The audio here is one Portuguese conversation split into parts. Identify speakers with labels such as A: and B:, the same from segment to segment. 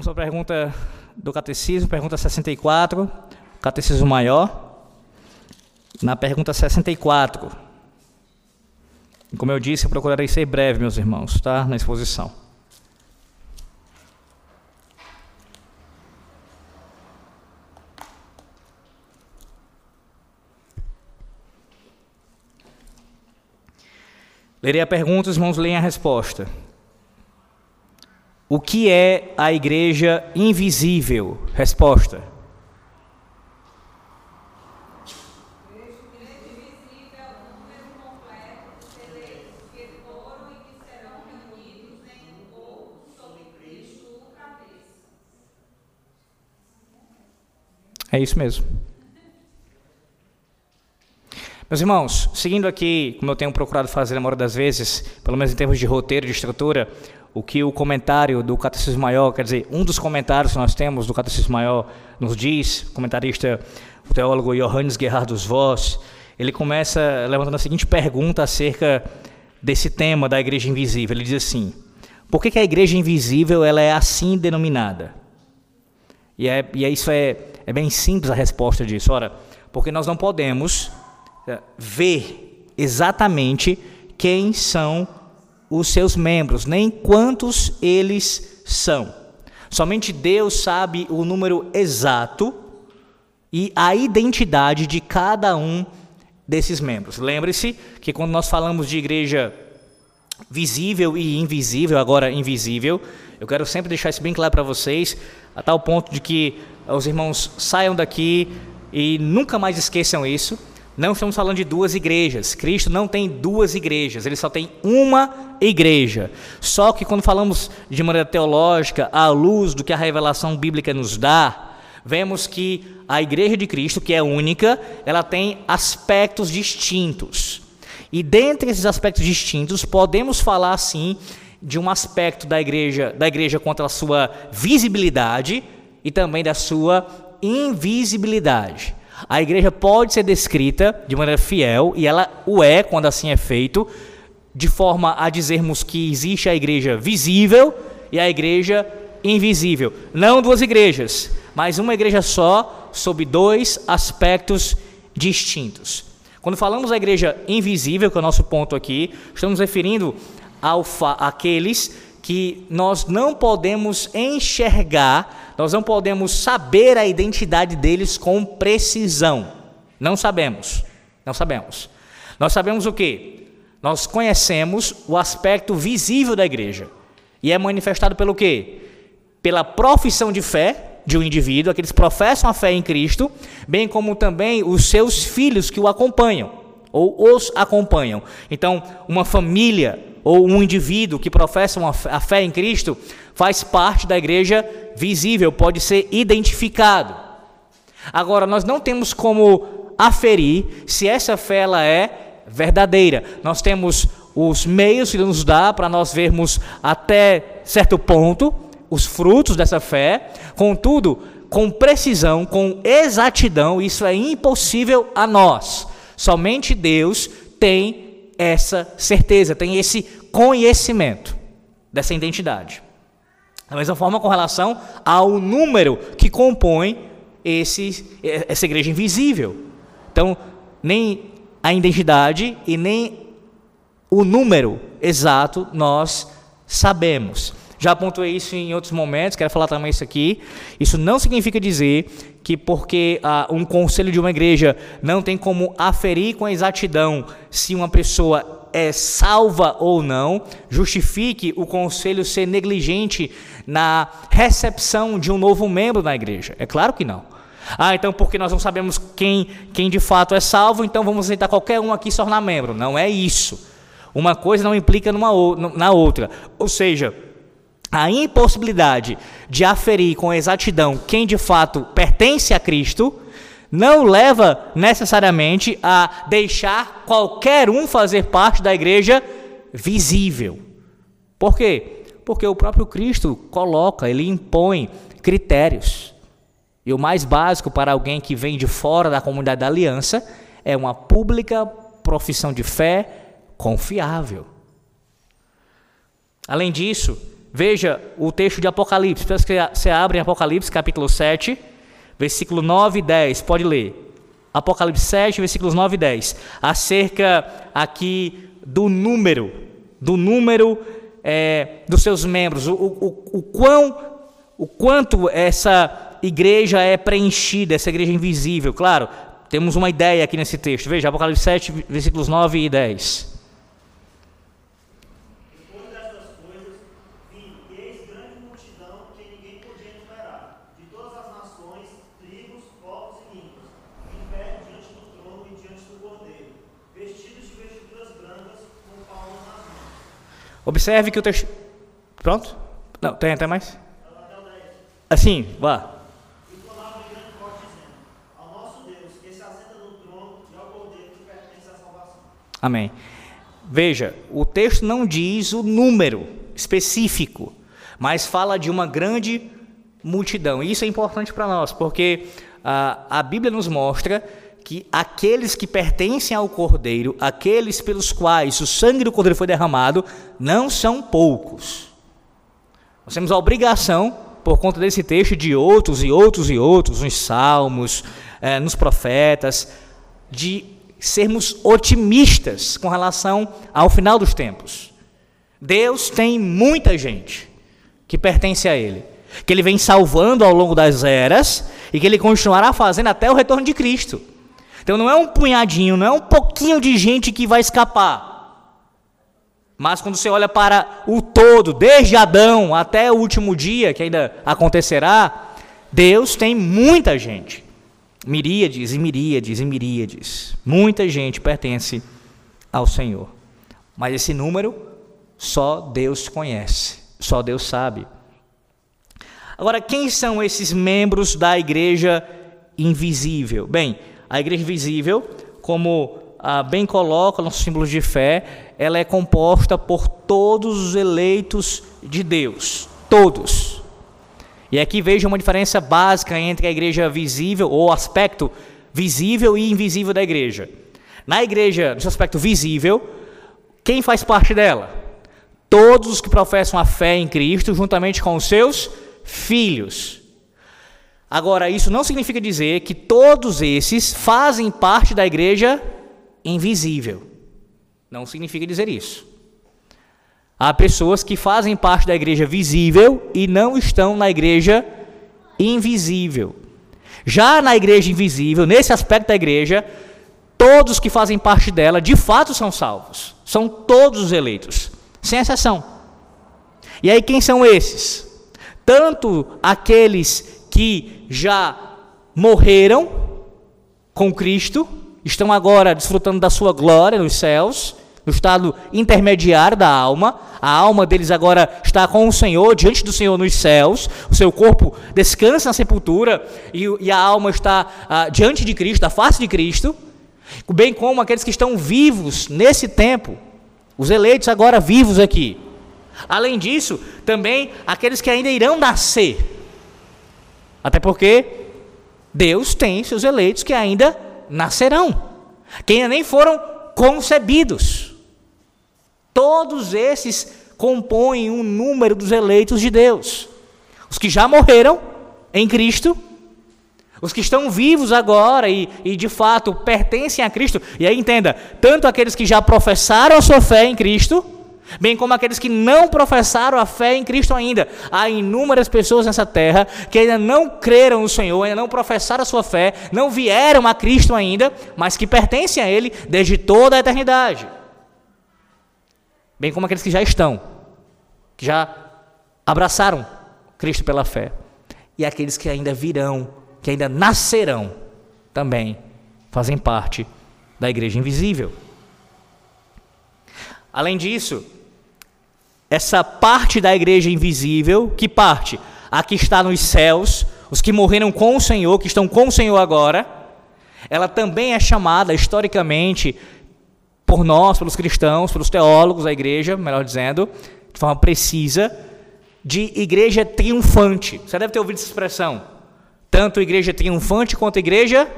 A: Vamos à pergunta do catecismo, pergunta 64, catecismo maior. Na pergunta 64. Como eu disse, eu procurarei ser breve, meus irmãos, tá? Na exposição. Lerei a pergunta, os irmãos leem a resposta. O que é a igreja invisível? Resposta. É isso mesmo. Meus irmãos, seguindo aqui, como eu tenho procurado fazer a maioria das vezes, pelo menos em termos de roteiro, de estrutura, o que o comentário do Catecismo Maior, quer dizer, um dos comentários que nós temos do Catecismo Maior nos diz, o comentarista, o teólogo Johannes Gerhardus Voss, ele começa levantando a seguinte pergunta acerca desse tema da igreja invisível. Ele diz assim: por que, que a igreja invisível ela é assim denominada? E, é, e é, isso é, é bem simples a resposta disso. Ora, porque nós não podemos é, ver exatamente quem são os seus membros, nem quantos eles são. Somente Deus sabe o número exato e a identidade de cada um desses membros. Lembre-se que quando nós falamos de igreja visível e invisível, agora invisível, eu quero sempre deixar isso bem claro para vocês, a tal ponto de que os irmãos saiam daqui e nunca mais esqueçam isso. Não estamos falando de duas igrejas. Cristo não tem duas igrejas, ele só tem uma igreja. Só que quando falamos de maneira teológica, à luz do que a revelação bíblica nos dá, vemos que a igreja de Cristo, que é única, ela tem aspectos distintos. E dentre esses aspectos distintos, podemos falar sim de um aspecto da igreja, da igreja quanto à sua visibilidade e também da sua invisibilidade. A igreja pode ser descrita de maneira fiel, e ela o é quando assim é feito, de forma a dizermos que existe a igreja visível e a igreja invisível. Não duas igrejas, mas uma igreja só, sob dois aspectos distintos. Quando falamos da igreja invisível, que é o nosso ponto aqui, estamos referindo àqueles que nós não podemos enxergar nós não podemos saber a identidade deles com precisão. Não sabemos. Não sabemos. Nós sabemos o que? Nós conhecemos o aspecto visível da igreja. E é manifestado pelo quê? Pela profissão de fé de um indivíduo, aqueles que professam a fé em Cristo, bem como também os seus filhos que o acompanham ou os acompanham. Então, uma família ou um indivíduo que professa a fé em Cristo faz parte da igreja visível, pode ser identificado. Agora, nós não temos como aferir se essa fé ela é verdadeira. Nós temos os meios que nos dá para nós vermos até certo ponto os frutos dessa fé, contudo, com precisão, com exatidão, isso é impossível a nós. Somente Deus tem essa certeza, tem esse conhecimento dessa identidade. Da mesma forma, com relação ao número que compõe esse, essa igreja invisível. Então, nem a identidade e nem o número exato nós sabemos. Já apontei isso em outros momentos, quero falar também isso aqui. Isso não significa dizer que porque ah, um conselho de uma igreja não tem como aferir com exatidão se uma pessoa é salva ou não, justifique o conselho ser negligente na recepção de um novo membro na igreja. É claro que não. Ah, então porque nós não sabemos quem, quem de fato é salvo, então vamos aceitar qualquer um aqui se tornar membro. Não é isso. Uma coisa não implica numa, na outra. Ou seja, a impossibilidade de aferir com exatidão quem de fato pertence a Cristo não leva necessariamente a deixar qualquer um fazer parte da igreja visível. Por quê? Porque o próprio Cristo coloca, ele impõe critérios. E o mais básico para alguém que vem de fora da comunidade da aliança é uma pública profissão de fé confiável. Além disso, veja o texto de Apocalipse. Peço que você abra em Apocalipse, capítulo 7, versículo 9 e 10. Pode ler. Apocalipse 7, versículos 9 e 10. Acerca aqui do número, do número é, dos seus membros, o, o, o, quão, o quanto essa igreja é preenchida, essa igreja invisível. Claro, temos uma ideia aqui nesse texto. Veja, Apocalipse 7, versículos 9 e 10. Observe que o texto. Pronto? Não, tem até mais? Assim, vá. Amém. Veja, o texto não diz o número específico, mas fala de uma grande multidão. E isso é importante para nós, porque a, a Bíblia nos mostra que aqueles que pertencem ao Cordeiro, aqueles pelos quais o sangue do Cordeiro foi derramado, não são poucos. Nós temos a obrigação, por conta desse texto, de outros e outros e outros, nos salmos, eh, nos profetas, de sermos otimistas com relação ao final dos tempos. Deus tem muita gente que pertence a Ele, que Ele vem salvando ao longo das eras e que Ele continuará fazendo até o retorno de Cristo. Então não é um punhadinho, não é um pouquinho de gente que vai escapar. Mas quando você olha para o todo, desde Adão até o último dia, que ainda acontecerá, Deus tem muita gente. Miríades e miríades e miríades. Muita gente pertence ao Senhor. Mas esse número só Deus conhece, só Deus sabe. Agora, quem são esses membros da igreja invisível? Bem, a igreja visível, como ah, bem coloca nossos símbolos de fé, ela é composta por todos os eleitos de Deus. Todos. E aqui veja uma diferença básica entre a igreja visível, ou aspecto visível e invisível da igreja. Na igreja, no aspecto visível, quem faz parte dela? Todos os que professam a fé em Cristo, juntamente com os seus filhos. Agora, isso não significa dizer que todos esses fazem parte da igreja invisível. Não significa dizer isso. Há pessoas que fazem parte da igreja visível e não estão na igreja invisível. Já na igreja invisível, nesse aspecto da igreja, todos que fazem parte dela de fato são salvos. São todos os eleitos, sem exceção. E aí quem são esses? Tanto aqueles que já morreram com Cristo, estão agora desfrutando da sua glória nos céus, no estado intermediário da alma. A alma deles agora está com o Senhor, diante do Senhor nos céus. O seu corpo descansa na sepultura e, e a alma está ah, diante de Cristo, da face de Cristo. Bem como aqueles que estão vivos nesse tempo, os eleitos agora vivos aqui. Além disso, também aqueles que ainda irão nascer até porque Deus tem seus eleitos que ainda nascerão, que ainda nem foram concebidos. Todos esses compõem um número dos eleitos de Deus. Os que já morreram em Cristo, os que estão vivos agora e, e de fato pertencem a Cristo. E aí entenda, tanto aqueles que já professaram a sua fé em Cristo, bem como aqueles que não professaram a fé em Cristo ainda. Há inúmeras pessoas nessa terra que ainda não creram no Senhor, ainda não professaram a sua fé, não vieram a Cristo ainda, mas que pertencem a Ele desde toda a eternidade. Bem como aqueles que já estão, que já abraçaram Cristo pela fé, e aqueles que ainda virão, que ainda nascerão, também fazem parte da igreja invisível. Além disso, essa parte da igreja invisível, que parte? A que está nos céus, os que morreram com o Senhor, que estão com o Senhor agora, ela também é chamada historicamente por nós, pelos cristãos, pelos teólogos da igreja, melhor dizendo, de forma precisa, de igreja triunfante. Você deve ter ouvido essa expressão. Tanto igreja triunfante quanto igreja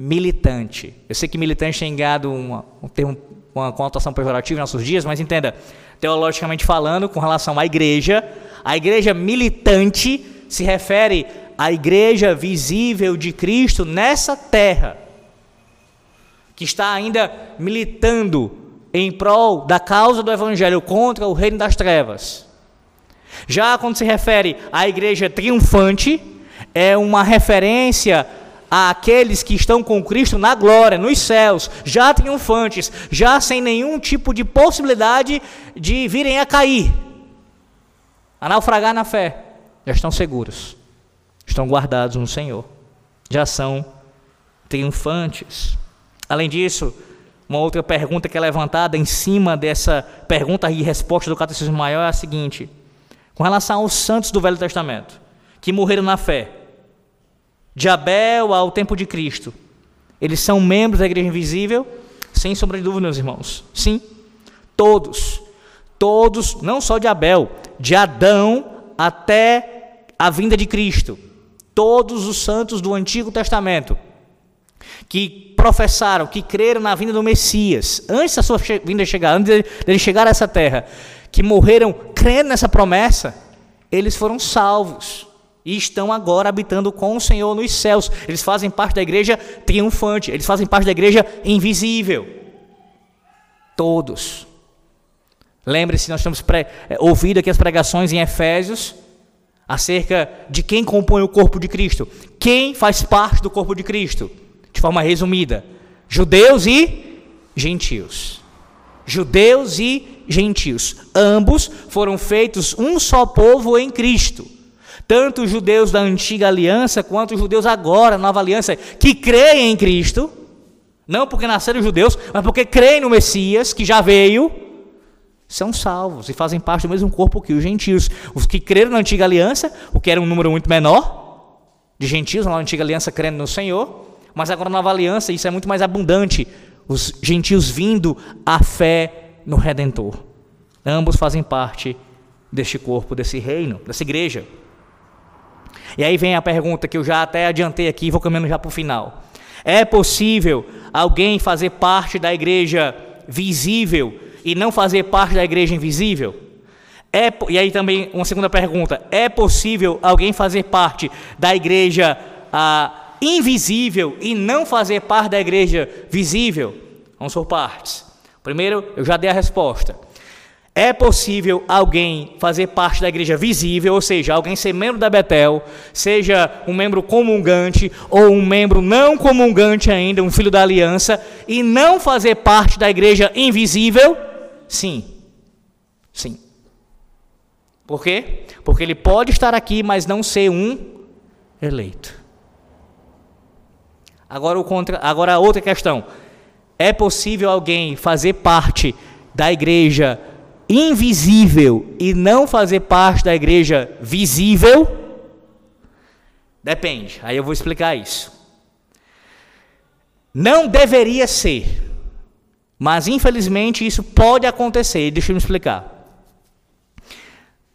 A: militante. Eu sei que militante tem ganhado uma, um termo, uma conotação pejorativa em nossos dias, mas entenda, teologicamente falando, com relação à igreja, a igreja militante se refere à igreja visível de Cristo nessa terra, que está ainda militando em prol da causa do evangelho contra o reino das trevas. Já quando se refere à igreja triunfante, é uma referência àqueles que estão com Cristo na glória, nos céus, já triunfantes, já sem nenhum tipo de possibilidade de virem a cair, a naufragar na fé, já estão seguros, estão guardados no Senhor, já são triunfantes. Além disso, uma outra pergunta que é levantada em cima dessa pergunta e resposta do Catecismo Maior é a seguinte: com relação aos santos do Velho Testamento, que morreram na fé, de Abel ao tempo de Cristo, eles são membros da igreja invisível? Sem sombra de dúvida, meus irmãos. Sim, todos. Todos, não só de Abel, de Adão até a vinda de Cristo. Todos os santos do Antigo Testamento que professaram, que creram na vinda do Messias, antes da sua vinda chegar, antes dele chegar a essa terra, que morreram crendo nessa promessa, eles foram salvos e estão agora habitando com o Senhor nos céus. Eles fazem parte da igreja triunfante, eles fazem parte da igreja invisível. Todos. Lembre-se, nós temos é, ouvido aqui as pregações em Efésios acerca de quem compõe o corpo de Cristo. Quem faz parte do corpo de Cristo? De forma resumida: judeus e gentios. Judeus e gentios. Ambos foram feitos um só povo em Cristo tanto os judeus da antiga aliança quanto os judeus agora, nova aliança, que creem em Cristo, não porque nasceram judeus, mas porque creem no Messias, que já veio, são salvos e fazem parte do mesmo corpo que os gentios. Os que creram na antiga aliança, o que era um número muito menor de gentios na antiga aliança crendo no Senhor, mas agora na nova aliança isso é muito mais abundante, os gentios vindo à fé no Redentor. Ambos fazem parte deste corpo, desse reino, dessa igreja. E aí vem a pergunta que eu já até adiantei aqui vou caminhando já para o final. É possível alguém fazer parte da igreja visível e não fazer parte da igreja invisível? É, e aí também uma segunda pergunta: é possível alguém fazer parte da igreja ah, invisível e não fazer parte da igreja visível? Vamos por partes. Primeiro, eu já dei a resposta. É possível alguém fazer parte da igreja visível, ou seja, alguém ser membro da Betel, seja um membro comungante ou um membro não comungante ainda, um filho da aliança, e não fazer parte da igreja invisível? Sim. Sim. Por quê? Porque ele pode estar aqui, mas não ser um eleito. Agora, o contra, agora outra questão. É possível alguém fazer parte da igreja invisível e não fazer parte da igreja visível? Depende, aí eu vou explicar isso. Não deveria ser, mas infelizmente isso pode acontecer. Deixa eu me explicar.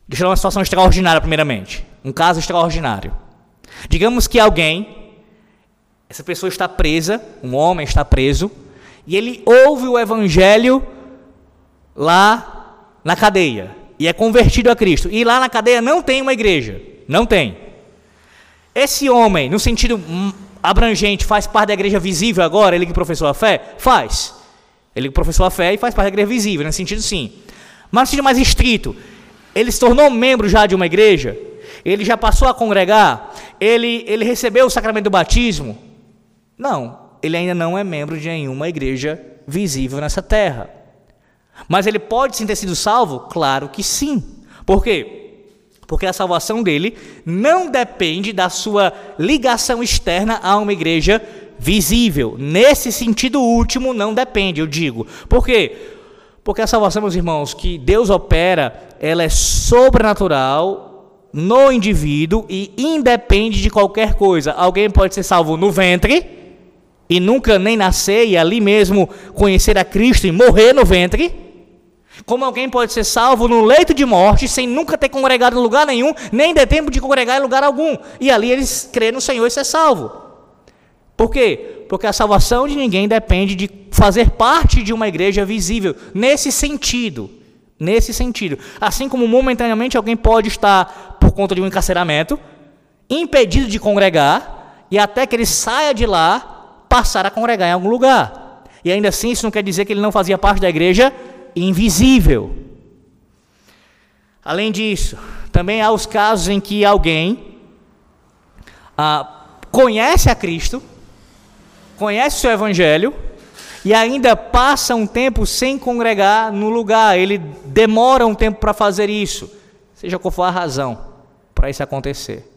A: Deixa eu dar uma situação extraordinária, primeiramente. Um caso extraordinário. Digamos que alguém, essa pessoa está presa, um homem está preso, e ele ouve o evangelho lá na cadeia e é convertido a Cristo, e lá na cadeia não tem uma igreja, não tem. Esse homem, no sentido abrangente, faz parte da igreja visível agora, ele que professou a fé? Faz. Ele que professou a fé e faz parte da igreja visível, nesse sentido sim. Mas no sentido mais estrito, ele se tornou membro já de uma igreja? Ele já passou a congregar? Ele, ele recebeu o sacramento do batismo? Não, ele ainda não é membro de nenhuma igreja visível nessa terra. Mas ele pode sim ter sido salvo? Claro que sim. Por quê? Porque a salvação dele não depende da sua ligação externa a uma igreja visível. Nesse sentido último, não depende, eu digo. Por quê? Porque a salvação, meus irmãos, que Deus opera, ela é sobrenatural no indivíduo e independe de qualquer coisa. Alguém pode ser salvo no ventre e nunca nem nascer e ali mesmo conhecer a Cristo e morrer no ventre. Como alguém pode ser salvo no leito de morte sem nunca ter congregado em lugar nenhum, nem ter tempo de congregar em lugar algum, e ali eles crê no Senhor e ser salvo. Por quê? Porque a salvação de ninguém depende de fazer parte de uma igreja visível, nesse sentido. Nesse sentido. Assim como momentaneamente alguém pode estar, por conta de um encarceramento, impedido de congregar, e até que ele saia de lá, passar a congregar em algum lugar. E ainda assim, isso não quer dizer que ele não fazia parte da igreja invisível. Além disso, também há os casos em que alguém ah, conhece a Cristo, conhece o seu Evangelho, e ainda passa um tempo sem congregar no lugar, ele demora um tempo para fazer isso, seja qual for a razão para isso acontecer.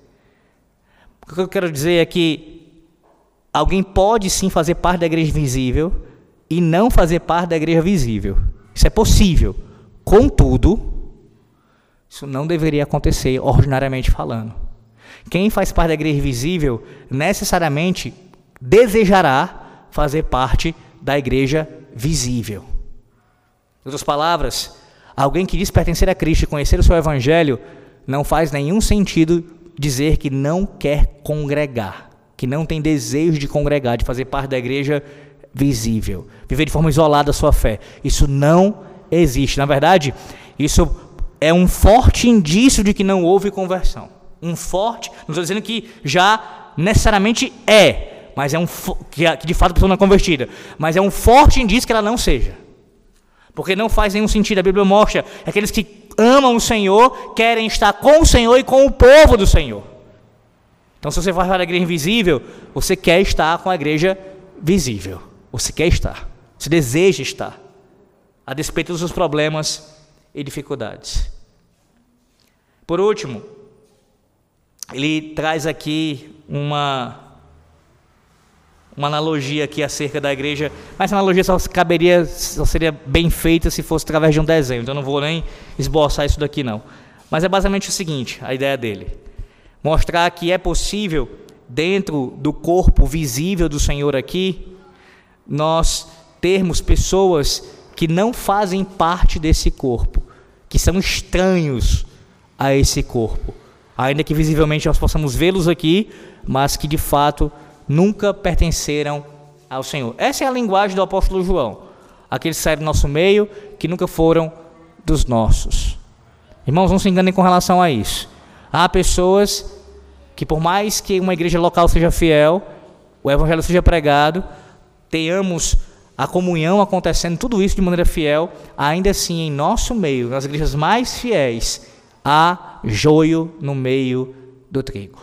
A: O que eu quero dizer é que alguém pode sim fazer parte da igreja visível e não fazer parte da igreja visível. Isso é possível. Contudo, isso não deveria acontecer ordinariamente falando. Quem faz parte da igreja visível necessariamente desejará fazer parte da igreja visível. Em outras palavras, alguém que diz pertencer a Cristo e conhecer o seu evangelho não faz nenhum sentido dizer que não quer congregar, que não tem desejo de congregar, de fazer parte da igreja visível, viver de forma isolada a sua fé. Isso não existe. Na verdade, isso é um forte indício de que não houve conversão. Um forte, não estou dizendo que já necessariamente é, mas é um que, que de fato a pessoa não é convertida, mas é um forte indício que ela não seja. Porque não faz nenhum sentido, a Bíblia mostra, aqueles que amam o Senhor, querem estar com o Senhor e com o povo do Senhor. Então, se você vai para a igreja invisível, você quer estar com a igreja visível. Você quer estar. Você deseja estar. A despeito dos seus problemas e dificuldades. Por último, ele traz aqui uma uma analogia aqui acerca da igreja, mas essa analogia só caberia, só seria bem feita se fosse através de um desenho, então eu não vou nem esboçar isso daqui não. Mas é basicamente o seguinte, a ideia dele: mostrar que é possível dentro do corpo visível do Senhor aqui nós termos pessoas que não fazem parte desse corpo, que são estranhos a esse corpo, ainda que visivelmente nós possamos vê-los aqui, mas que de fato nunca pertenceram ao Senhor. Essa é a linguagem do apóstolo João. Aqueles que saíram do nosso meio, que nunca foram dos nossos. Irmãos, não se enganem com relação a isso. Há pessoas que, por mais que uma igreja local seja fiel, o evangelho seja pregado, tenhamos a comunhão acontecendo, tudo isso de maneira fiel, ainda assim em nosso meio, nas igrejas mais fiéis, há joio no meio do trigo.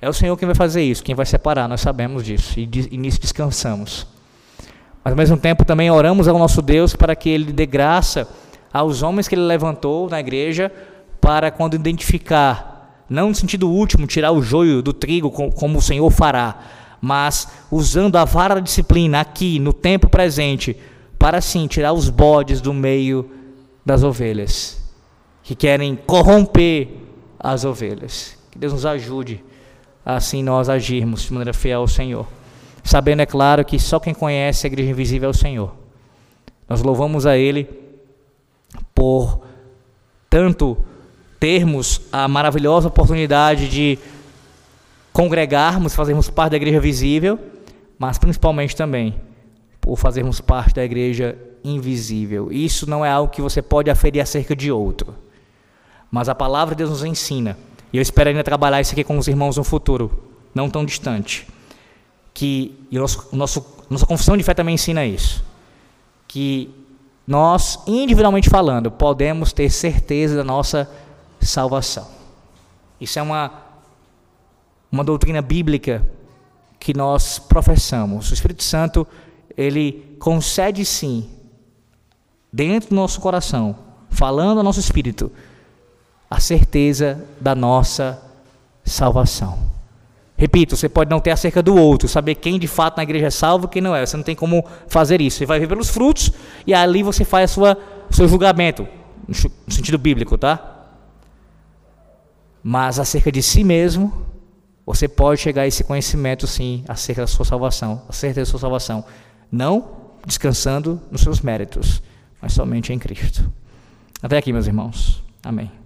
A: É o Senhor quem vai fazer isso, quem vai separar, nós sabemos disso e, e nisso descansamos. Mas ao mesmo tempo também oramos ao nosso Deus para que Ele dê graça aos homens que Ele levantou na igreja para quando identificar, não no sentido último, tirar o joio do trigo como o Senhor fará, mas usando a vara da disciplina aqui, no tempo presente, para sim tirar os bodes do meio das ovelhas, que querem corromper as ovelhas. Que Deus nos ajude assim nós agirmos de maneira fiel ao Senhor. Sabendo, é claro, que só quem conhece a igreja invisível é o Senhor. Nós louvamos a Ele por tanto termos a maravilhosa oportunidade de congregarmos, fazermos parte da igreja visível, mas principalmente também por fazermos parte da igreja invisível. Isso não é algo que você pode aferir acerca de outro. Mas a palavra de Deus nos ensina, e eu espero ainda trabalhar isso aqui com os irmãos no futuro, não tão distante, que e o nosso, nosso, nossa confissão de fé também ensina isso, que nós, individualmente falando, podemos ter certeza da nossa salvação. Isso é uma uma doutrina bíblica que nós professamos. O Espírito Santo, ele concede sim, dentro do nosso coração, falando ao nosso espírito, a certeza da nossa salvação. Repito, você pode não ter acerca do outro, saber quem de fato na igreja é salvo e quem não é. Você não tem como fazer isso. Você vai ver pelos frutos e ali você faz a sua, o seu julgamento, no sentido bíblico, tá? Mas acerca de si mesmo, você pode chegar a esse conhecimento, sim, acerca da sua salvação, acerca da sua salvação. Não descansando nos seus méritos, mas somente em Cristo. Até aqui, meus irmãos. Amém.